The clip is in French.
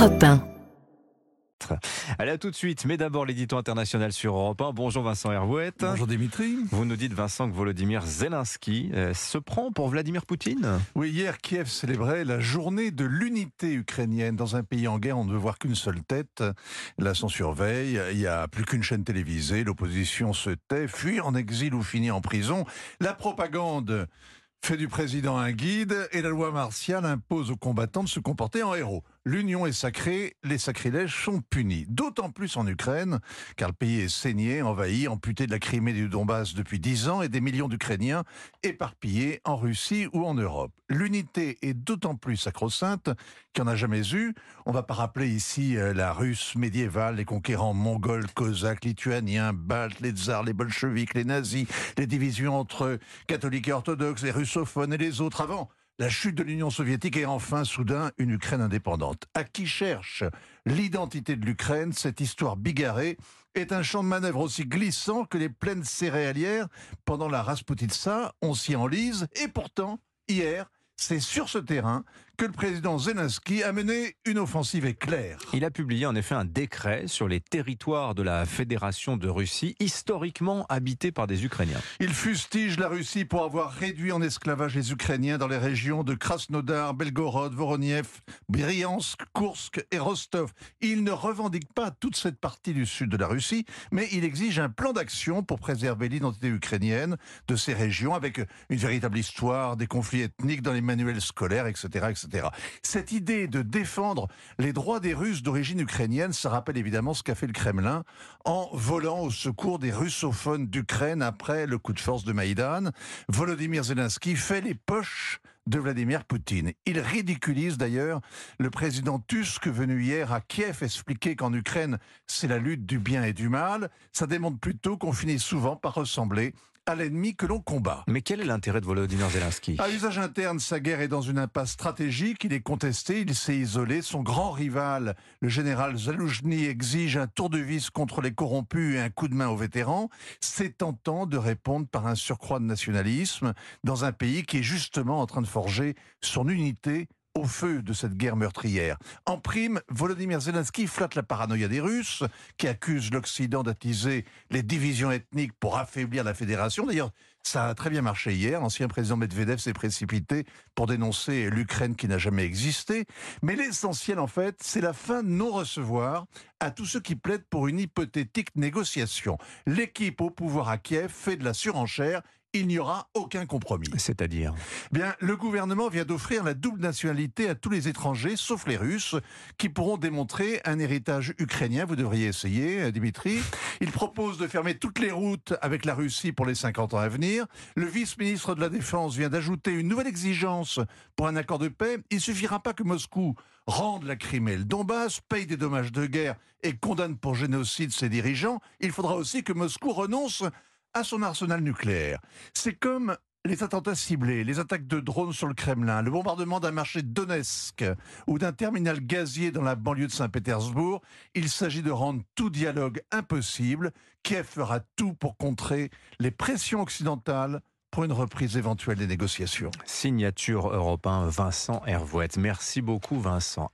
Europe 1. Allez, à tout de suite. Mais d'abord, l'édito international sur Europe 1. Bonjour Vincent Hervouet. Bonjour Dimitri. Vous nous dites, Vincent, que Volodymyr Zelensky euh, se prend pour Vladimir Poutine? Oui, hier, Kiev célébrait la journée de l'unité ukrainienne. Dans un pays en guerre, on ne veut voir qu'une seule tête. Là, s'en surveille. Il n'y a plus qu'une chaîne télévisée. L'opposition se tait, fuit en exil ou finit en prison. La propagande fait du président un guide et la loi martiale impose aux combattants de se comporter en héros. L'union est sacrée, les sacrilèges sont punis. D'autant plus en Ukraine, car le pays est saigné, envahi, amputé de la Crimée et du Donbass depuis dix ans et des millions d'Ukrainiens éparpillés en Russie ou en Europe. L'unité est d'autant plus sacro-sainte qu'il n'y en a jamais eu. On va pas rappeler ici euh, la Russe médiévale, les conquérants mongols, cosaques, lituaniens, baltes, les tsars, les bolcheviks, les nazis, les divisions entre catholiques et orthodoxes, les russophones et les autres avant la chute de l'Union soviétique et enfin, soudain, une Ukraine indépendante. À qui cherche l'identité de l'Ukraine, cette histoire bigarrée est un champ de manœuvre aussi glissant que les plaines céréalières pendant la Rasputitsa. On s'y enlise et pourtant, hier, c'est sur ce terrain que le président Zelensky a mené une offensive éclair. Il a publié en effet un décret sur les territoires de la Fédération de Russie, historiquement habités par des Ukrainiens. Il fustige la Russie pour avoir réduit en esclavage les Ukrainiens dans les régions de Krasnodar, Belgorod, Voroniev, Bryansk, Kursk et Rostov. Il ne revendique pas toute cette partie du sud de la Russie, mais il exige un plan d'action pour préserver l'identité ukrainienne de ces régions avec une véritable histoire, des conflits ethniques dans les manuels scolaires, etc. etc. Cette idée de défendre les droits des Russes d'origine ukrainienne, ça rappelle évidemment ce qu'a fait le Kremlin en volant au secours des russophones d'Ukraine après le coup de force de Maïdan. Volodymyr Zelensky fait les poches de Vladimir Poutine. Il ridiculise d'ailleurs le président Tusk venu hier à Kiev expliquer qu'en Ukraine, c'est la lutte du bien et du mal. Ça démontre plutôt qu'on finit souvent par ressembler à l'ennemi que l'on combat. Mais quel est l'intérêt de Volodymyr Zelensky? À usage interne, sa guerre est dans une impasse stratégique. Il est contesté, il s'est isolé. Son grand rival, le général Zaloujny, exige un tour de vis contre les corrompus et un coup de main aux vétérans. C'est tentant de répondre par un surcroît de nationalisme dans un pays qui est justement en train de forger son unité au feu de cette guerre meurtrière. En prime, Volodymyr Zelensky flatte la paranoïa des Russes, qui accusent l'Occident d'attiser les divisions ethniques pour affaiblir la fédération. D'ailleurs, ça a très bien marché hier. L'ancien président Medvedev s'est précipité pour dénoncer l'Ukraine qui n'a jamais existé. Mais l'essentiel, en fait, c'est la fin non-recevoir à tous ceux qui plaident pour une hypothétique négociation. L'équipe au pouvoir à Kiev fait de la surenchère il n'y aura aucun compromis. C'est-à-dire Bien, le gouvernement vient d'offrir la double nationalité à tous les étrangers, sauf les Russes, qui pourront démontrer un héritage ukrainien. Vous devriez essayer, euh, Dimitri. Il propose de fermer toutes les routes avec la Russie pour les 50 ans à venir. Le vice-ministre de la Défense vient d'ajouter une nouvelle exigence pour un accord de paix. Il suffira pas que Moscou rende la Crimée le Donbass, paye des dommages de guerre et condamne pour génocide ses dirigeants. Il faudra aussi que Moscou renonce à son arsenal nucléaire. C'est comme les attentats ciblés, les attaques de drones sur le Kremlin, le bombardement d'un marché de Donetsk ou d'un terminal gazier dans la banlieue de Saint-Pétersbourg, il s'agit de rendre tout dialogue impossible. Kiev fera tout pour contrer les pressions occidentales pour une reprise éventuelle des négociations. Signature européen Vincent Hervouette. Merci beaucoup Vincent.